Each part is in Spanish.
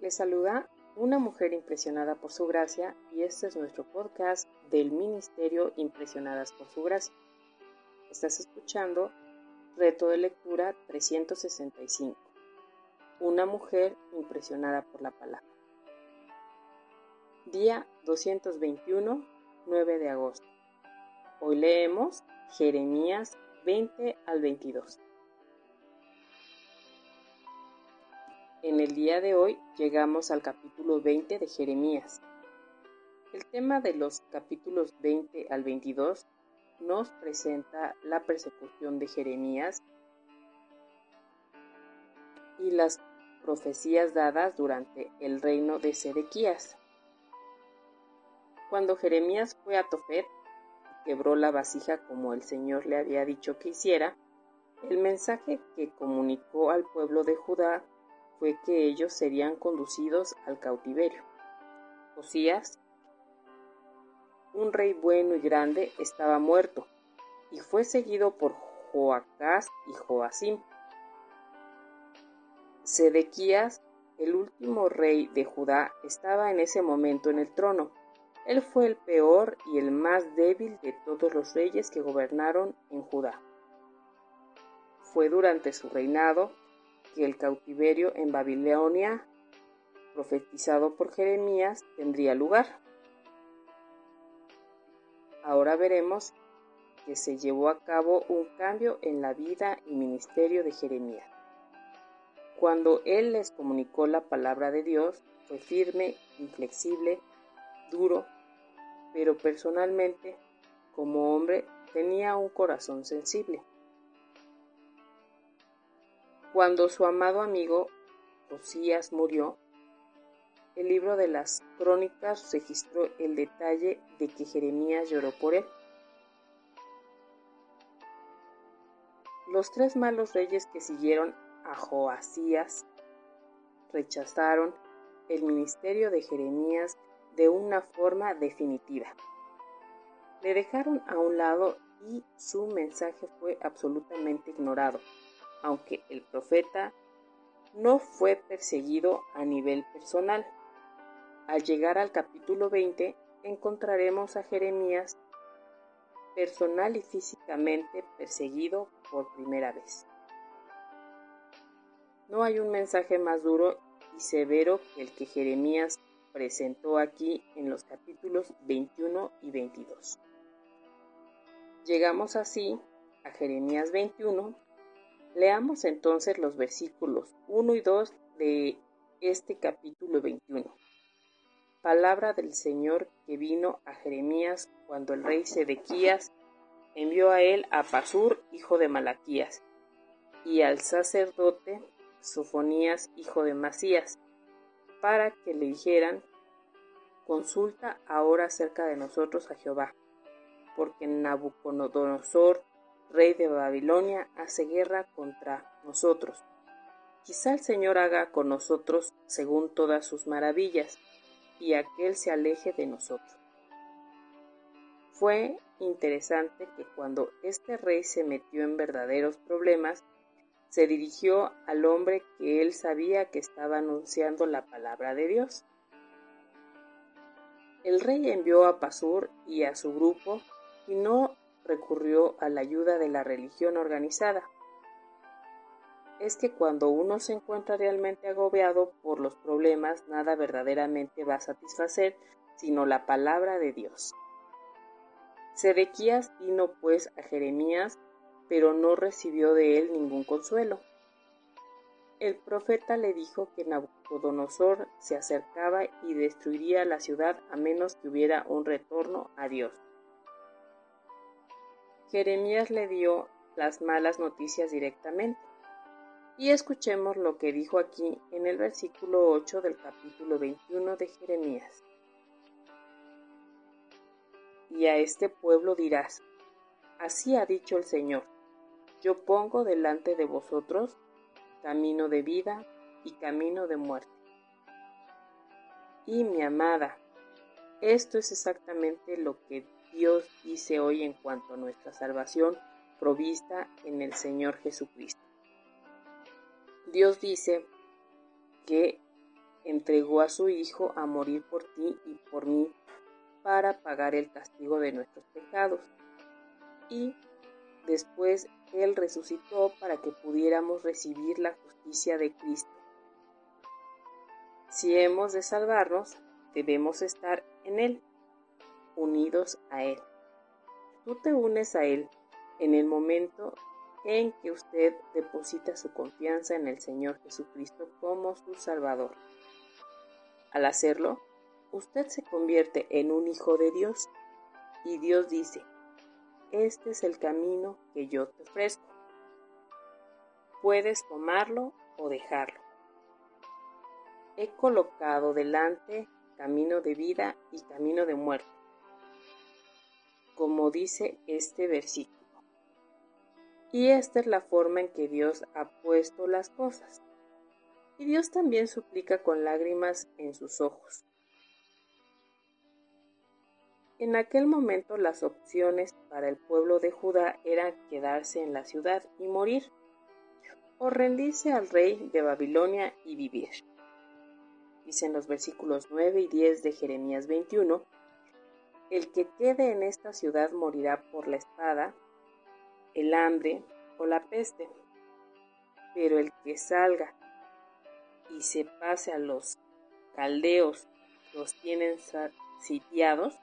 Les saluda una mujer impresionada por su gracia y este es nuestro podcast del Ministerio Impresionadas por su gracia. Estás escuchando Reto de Lectura 365. Una mujer impresionada por la palabra. Día 221, 9 de agosto. Hoy leemos Jeremías 20 al 22. En el día de hoy llegamos al capítulo 20 de Jeremías. El tema de los capítulos 20 al 22 nos presenta la persecución de Jeremías y las profecías dadas durante el reino de Sedequías. Cuando Jeremías fue a Tofet y quebró la vasija como el Señor le había dicho que hiciera, el mensaje que comunicó al pueblo de Judá fue que ellos serían conducidos al cautiverio. Josías, un rey bueno y grande, estaba muerto y fue seguido por Joacás y Joacim. Sedequías, el último rey de Judá, estaba en ese momento en el trono. Él fue el peor y el más débil de todos los reyes que gobernaron en Judá. Fue durante su reinado que el cautiverio en Babilonia, profetizado por Jeremías, tendría lugar. Ahora veremos que se llevó a cabo un cambio en la vida y ministerio de Jeremías. Cuando él les comunicó la palabra de Dios, fue firme, inflexible, duro, pero personalmente, como hombre, tenía un corazón sensible. Cuando su amado amigo Josías murió, el libro de las crónicas registró el detalle de que Jeremías lloró por él. Los tres malos reyes que siguieron a Joasías rechazaron el ministerio de Jeremías de una forma definitiva. Le dejaron a un lado y su mensaje fue absolutamente ignorado aunque el profeta no fue perseguido a nivel personal. Al llegar al capítulo 20 encontraremos a Jeremías personal y físicamente perseguido por primera vez. No hay un mensaje más duro y severo que el que Jeremías presentó aquí en los capítulos 21 y 22. Llegamos así a Jeremías 21, Leamos entonces los versículos 1 y 2 de este capítulo 21. Palabra del Señor que vino a Jeremías cuando el rey Sedequías envió a él a Pasur, hijo de Malaquías, y al sacerdote Sofonías, hijo de Masías, para que le dijeran, consulta ahora acerca de nosotros a Jehová, porque Nabucodonosor, rey de Babilonia, hace guerra contra nosotros. Quizá el Señor haga con nosotros según todas sus maravillas, y aquel se aleje de nosotros. Fue interesante que cuando este rey se metió en verdaderos problemas, se dirigió al hombre que él sabía que estaba anunciando la palabra de Dios. El rey envió a Pasur y a su grupo y no recurrió a la ayuda de la religión organizada. Es que cuando uno se encuentra realmente agobiado por los problemas, nada verdaderamente va a satisfacer sino la palabra de Dios. Sedequías vino pues a Jeremías, pero no recibió de él ningún consuelo. El profeta le dijo que Nabucodonosor se acercaba y destruiría la ciudad a menos que hubiera un retorno a Dios. Jeremías le dio las malas noticias directamente. Y escuchemos lo que dijo aquí en el versículo 8 del capítulo 21 de Jeremías. Y a este pueblo dirás, así ha dicho el Señor, yo pongo delante de vosotros camino de vida y camino de muerte. Y mi amada, esto es exactamente lo que Dios dice hoy en cuanto a nuestra salvación provista en el Señor Jesucristo. Dios dice que entregó a su Hijo a morir por ti y por mí para pagar el castigo de nuestros pecados. Y después Él resucitó para que pudiéramos recibir la justicia de Cristo. Si hemos de salvarnos, debemos estar en Él, unidos a Él. Tú te unes a Él en el momento en que usted deposita su confianza en el Señor Jesucristo como su Salvador. Al hacerlo, usted se convierte en un hijo de Dios y Dios dice, este es el camino que yo te ofrezco. Puedes tomarlo o dejarlo. He colocado delante camino de vida y camino de muerte, como dice este versículo. Y esta es la forma en que Dios ha puesto las cosas. Y Dios también suplica con lágrimas en sus ojos. En aquel momento las opciones para el pueblo de Judá eran quedarse en la ciudad y morir, o rendirse al rey de Babilonia y vivir. Dicen los versículos 9 y 10 de Jeremías 21, el que quede en esta ciudad morirá por la espada, el hambre o la peste. Pero el que salga y se pase a los caldeos los tienen sitiados,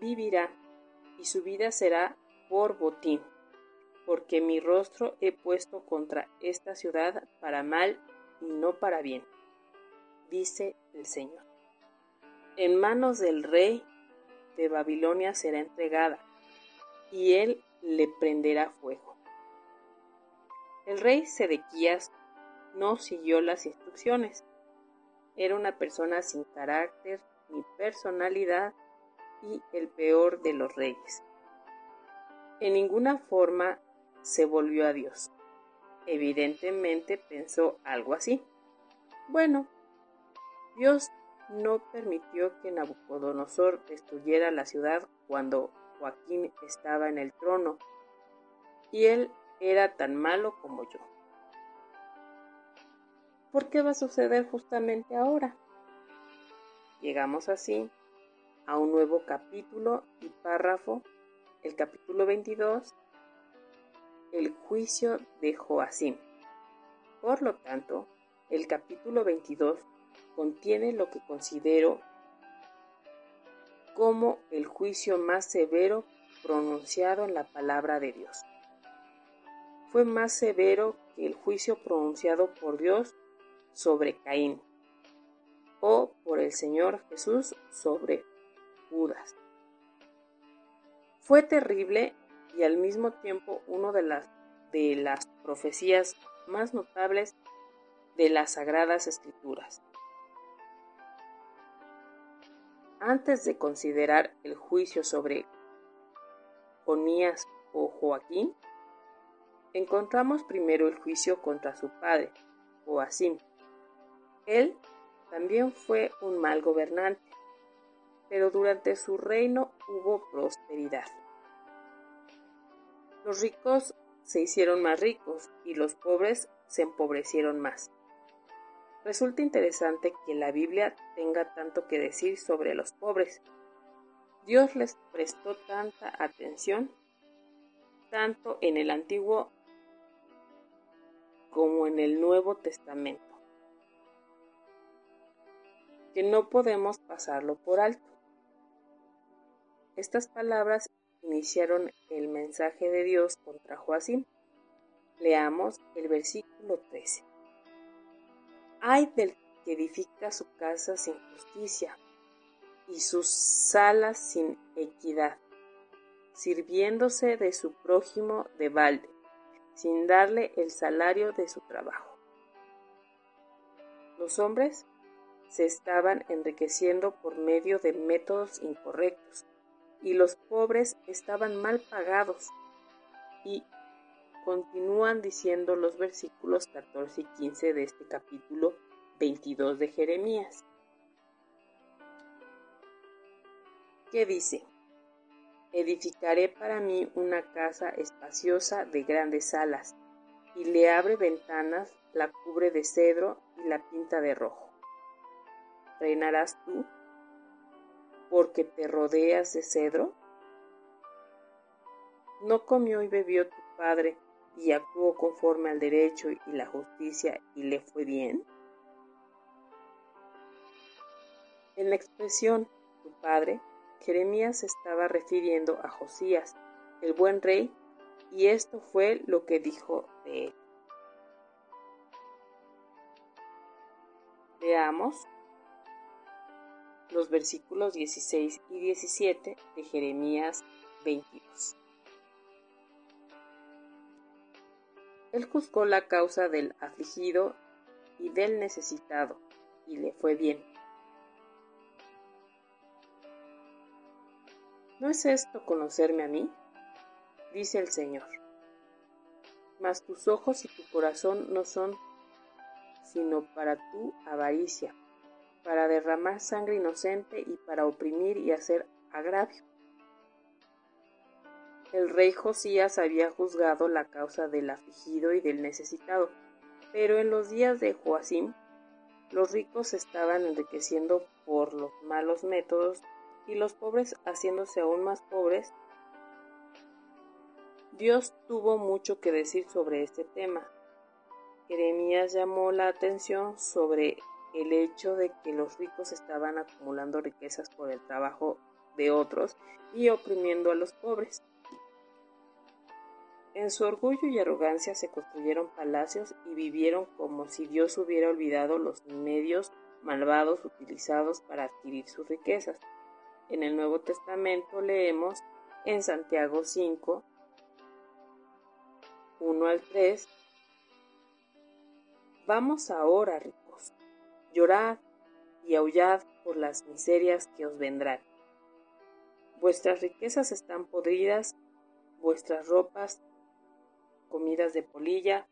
vivirá y su vida será por botín, porque mi rostro he puesto contra esta ciudad para mal y no para bien, dice el Señor. En manos del rey de Babilonia será entregada, y él le prenderá fuego. El rey Sedequías no siguió las instrucciones. Era una persona sin carácter ni personalidad y el peor de los reyes. En ninguna forma se volvió a Dios. Evidentemente pensó algo así. Bueno, Dios no permitió que Nabucodonosor destruyera la ciudad cuando Joaquín estaba en el trono, y él era tan malo como yo. ¿Por qué va a suceder justamente ahora? Llegamos así a un nuevo capítulo y párrafo, el capítulo 22, el juicio de Joacim. Por lo tanto, el capítulo 22 contiene lo que considero como el juicio más severo pronunciado en la palabra de Dios. Fue más severo que el juicio pronunciado por Dios sobre Caín o por el Señor Jesús sobre Judas. Fue terrible y al mismo tiempo una de las, de las profecías más notables de las Sagradas Escrituras. Antes de considerar el juicio sobre Jonías o Joaquín, encontramos primero el juicio contra su padre, Joacim. Él también fue un mal gobernante, pero durante su reino hubo prosperidad. Los ricos se hicieron más ricos y los pobres se empobrecieron más. Resulta interesante que la Biblia tenga tanto que decir sobre los pobres. Dios les prestó tanta atención, tanto en el Antiguo como en el Nuevo Testamento, que no podemos pasarlo por alto. Estas palabras iniciaron el mensaje de Dios contra Joacim. Leamos el versículo 13. Ay del que edifica su casa sin justicia y sus salas sin equidad, sirviéndose de su prójimo de balde, sin darle el salario de su trabajo. Los hombres se estaban enriqueciendo por medio de métodos incorrectos y los pobres estaban mal pagados y continúan diciendo los versículos 14 y 15 de este capítulo 22 de Jeremías. ¿Qué dice? Edificaré para mí una casa espaciosa de grandes salas, y le abre ventanas, la cubre de cedro y la pinta de rojo. reinarás tú? ¿Porque te rodeas de cedro? ¿No comió y bebió tu padre y actuó conforme al derecho y la justicia y le fue bien? En la expresión tu padre, Jeremías estaba refiriendo a Josías, el buen rey, y esto fue lo que dijo de él. Veamos los versículos 16 y 17 de Jeremías 22. Él juzgó la causa del afligido y del necesitado, y le fue bien. ¿No es esto conocerme a mí? dice el Señor. Mas tus ojos y tu corazón no son sino para tu avaricia, para derramar sangre inocente y para oprimir y hacer agravio. El rey Josías había juzgado la causa del afligido y del necesitado, pero en los días de Joacim los ricos estaban enriqueciendo por los malos métodos y los pobres haciéndose aún más pobres. Dios tuvo mucho que decir sobre este tema. Jeremías llamó la atención sobre el hecho de que los ricos estaban acumulando riquezas por el trabajo de otros y oprimiendo a los pobres. En su orgullo y arrogancia se construyeron palacios y vivieron como si Dios hubiera olvidado los medios malvados utilizados para adquirir sus riquezas. En el Nuevo Testamento leemos en Santiago 5, 1 al 3, Vamos ahora, ricos, llorad y aullad por las miserias que os vendrán. Vuestras riquezas están podridas, vuestras ropas comidas de polilla.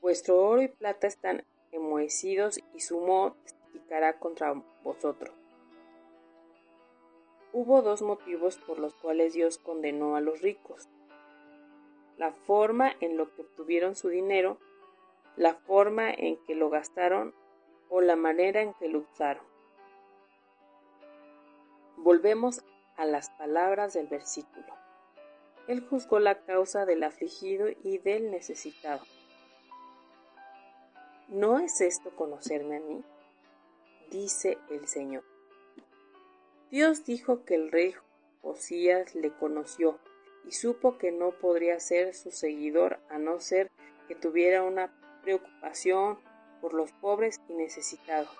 Vuestro oro y plata están enmohecidos y su moho testificará contra vosotros. Hubo dos motivos por los cuales Dios condenó a los ricos. La forma en lo que obtuvieron su dinero, la forma en que lo gastaron o la manera en que lo usaron. Volvemos a las palabras del versículo. Él juzgó la causa del afligido y del necesitado. ¿No es esto conocerme a mí? dice el Señor. Dios dijo que el rey Josías le conoció y supo que no podría ser su seguidor a no ser que tuviera una preocupación por los pobres y necesitados.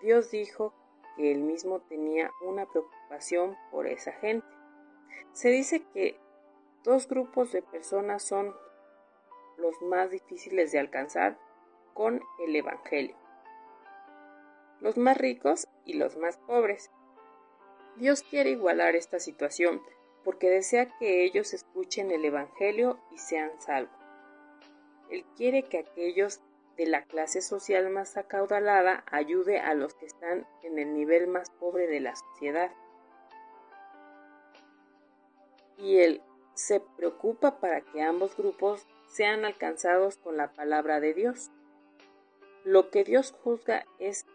Dios dijo que él mismo tenía una preocupación por esa gente. Se dice que dos grupos de personas son los más difíciles de alcanzar con el Evangelio. Los más ricos y los más pobres. Dios quiere igualar esta situación porque desea que ellos escuchen el Evangelio y sean salvos. Él quiere que aquellos de la clase social más acaudalada ayude a los que están en el nivel más pobre de la sociedad y él se preocupa para que ambos grupos sean alcanzados con la palabra de Dios. Lo que Dios juzga es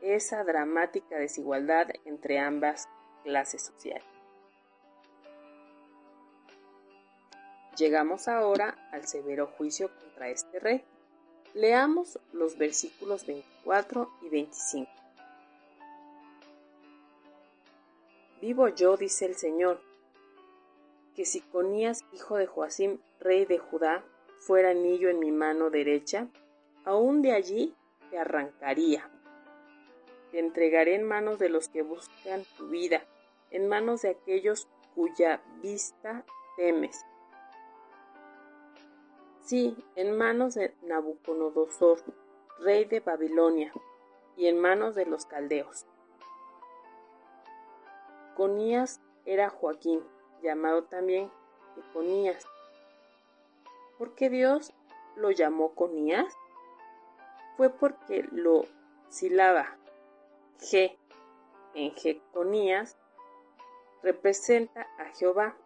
esa dramática desigualdad entre ambas clases sociales. Llegamos ahora al severo juicio contra este rey. Leamos los versículos 24 y 25. Vivo yo, dice el Señor, que si Conías, hijo de Joacim, rey de Judá, fuera anillo en mi mano derecha, aún de allí te arrancaría. Te entregaré en manos de los que buscan tu vida, en manos de aquellos cuya vista temes. Sí, en manos de Nabucodonosor, rey de Babilonia, y en manos de los caldeos. Conías era Joaquín, llamado también Conías. ¿Por qué Dios lo llamó Conías? Fue porque lo silaba G en Jeconías representa a Jehová.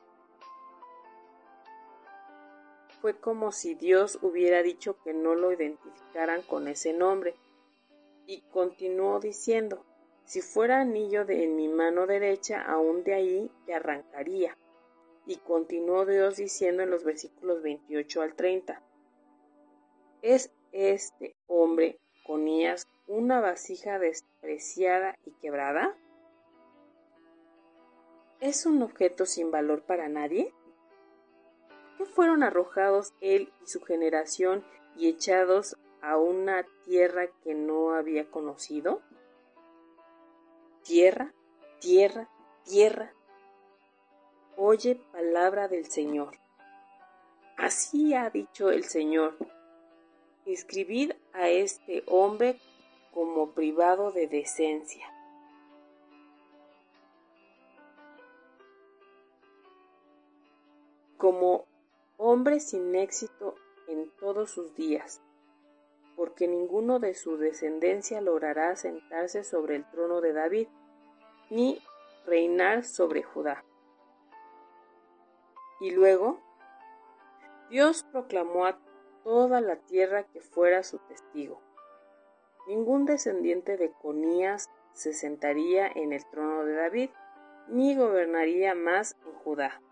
Fue como si Dios hubiera dicho que no lo identificaran con ese nombre, Y continuó diciendo, si fuera anillo de en mi mano derecha, aún de ahí te arrancaría. Y continuó Dios diciendo en los versículos 28 al 30, ¿es este hombre, Conías, una vasija despreciada y quebrada? ¿Es un objeto sin valor para nadie? ¿Qué fueron arrojados él y su generación y echados a una tierra que no había conocido? Tierra, tierra, tierra. Oye palabra del Señor. Así ha dicho el Señor. Escribid a este hombre como privado de decencia. Como hombre sin éxito en todos sus días, porque ninguno de su descendencia logrará sentarse sobre el trono de David, ni reinar sobre Judá. Y luego, Dios proclamó a toda la tierra que fuera su testigo. Ningún descendiente de Conías se sentaría en el trono de David, ni gobernaría más en Judá.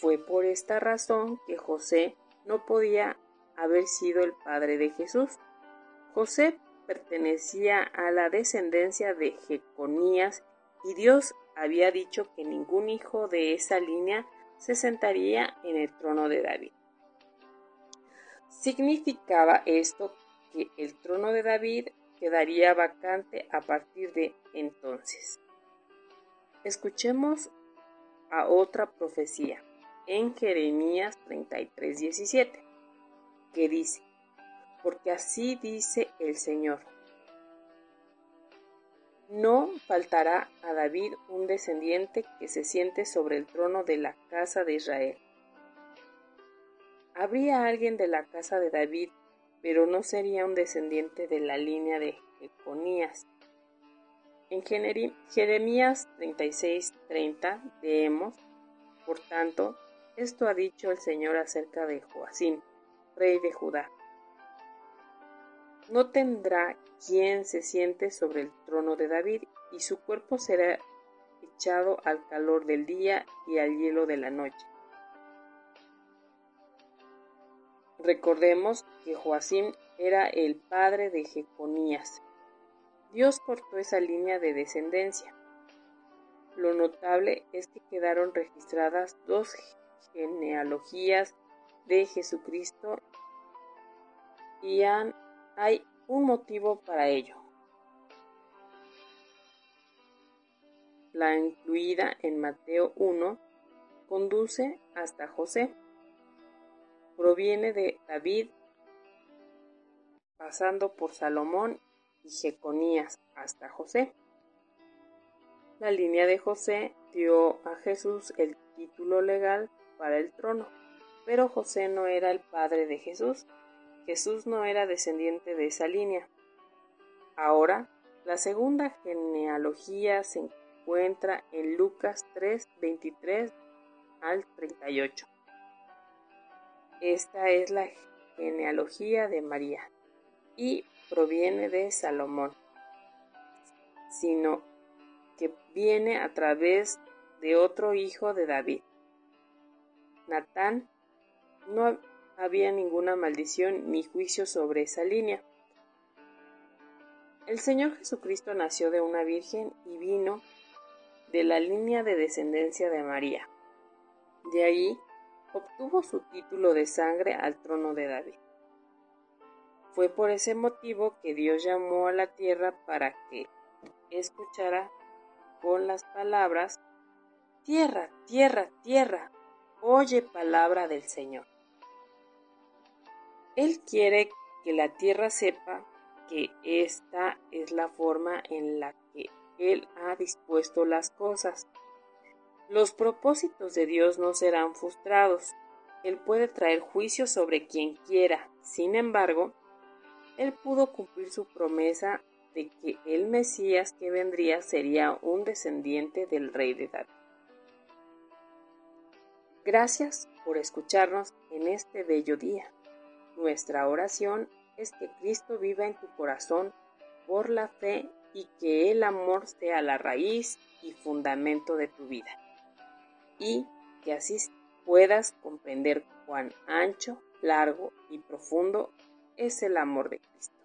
Fue por esta razón que José no podía haber sido el padre de Jesús. José pertenecía a la descendencia de Jeconías y Dios había dicho que ningún hijo de esa línea se sentaría en el trono de David. Significaba esto que el trono de David quedaría vacante a partir de entonces. Escuchemos a otra profecía en Jeremías 33:17 que dice, porque así dice el Señor, no faltará a David un descendiente que se siente sobre el trono de la casa de Israel. Habría alguien de la casa de David, pero no sería un descendiente de la línea de Jeconías. En Jeremías 36:30 leemos, por tanto, esto ha dicho el Señor acerca de Joacín, rey de Judá. No tendrá quien se siente sobre el trono de David, y su cuerpo será echado al calor del día y al hielo de la noche. Recordemos que Joacim era el padre de Jeconías. Dios cortó esa línea de descendencia. Lo notable es que quedaron registradas dos genealogías de Jesucristo y hay un motivo para ello. La incluida en Mateo 1 conduce hasta José. Proviene de David, pasando por Salomón y Jeconías hasta José. La línea de José dio a Jesús el título legal para el trono. Pero José no era el padre de Jesús. Jesús no era descendiente de esa línea. Ahora, la segunda genealogía se encuentra en Lucas 3, 23 al 38. Esta es la genealogía de María y proviene de Salomón, sino que viene a través de otro hijo de David. Natán no había ninguna maldición ni juicio sobre esa línea. El Señor Jesucristo nació de una virgen y vino de la línea de descendencia de María. De ahí obtuvo su título de sangre al trono de David. Fue por ese motivo que Dios llamó a la tierra para que escuchara con las palabras, Tierra, tierra, tierra, oye palabra del Señor. Él quiere que la tierra sepa que esta es la forma en la que Él ha dispuesto las cosas. Los propósitos de Dios no serán frustrados. Él puede traer juicio sobre quien quiera. Sin embargo, Él pudo cumplir su promesa de que el Mesías que vendría sería un descendiente del rey de David. Gracias por escucharnos en este bello día. Nuestra oración es que Cristo viva en tu corazón por la fe y que el amor sea la raíz y fundamento de tu vida. Y que así puedas comprender cuán ancho, largo y profundo es el amor de Cristo.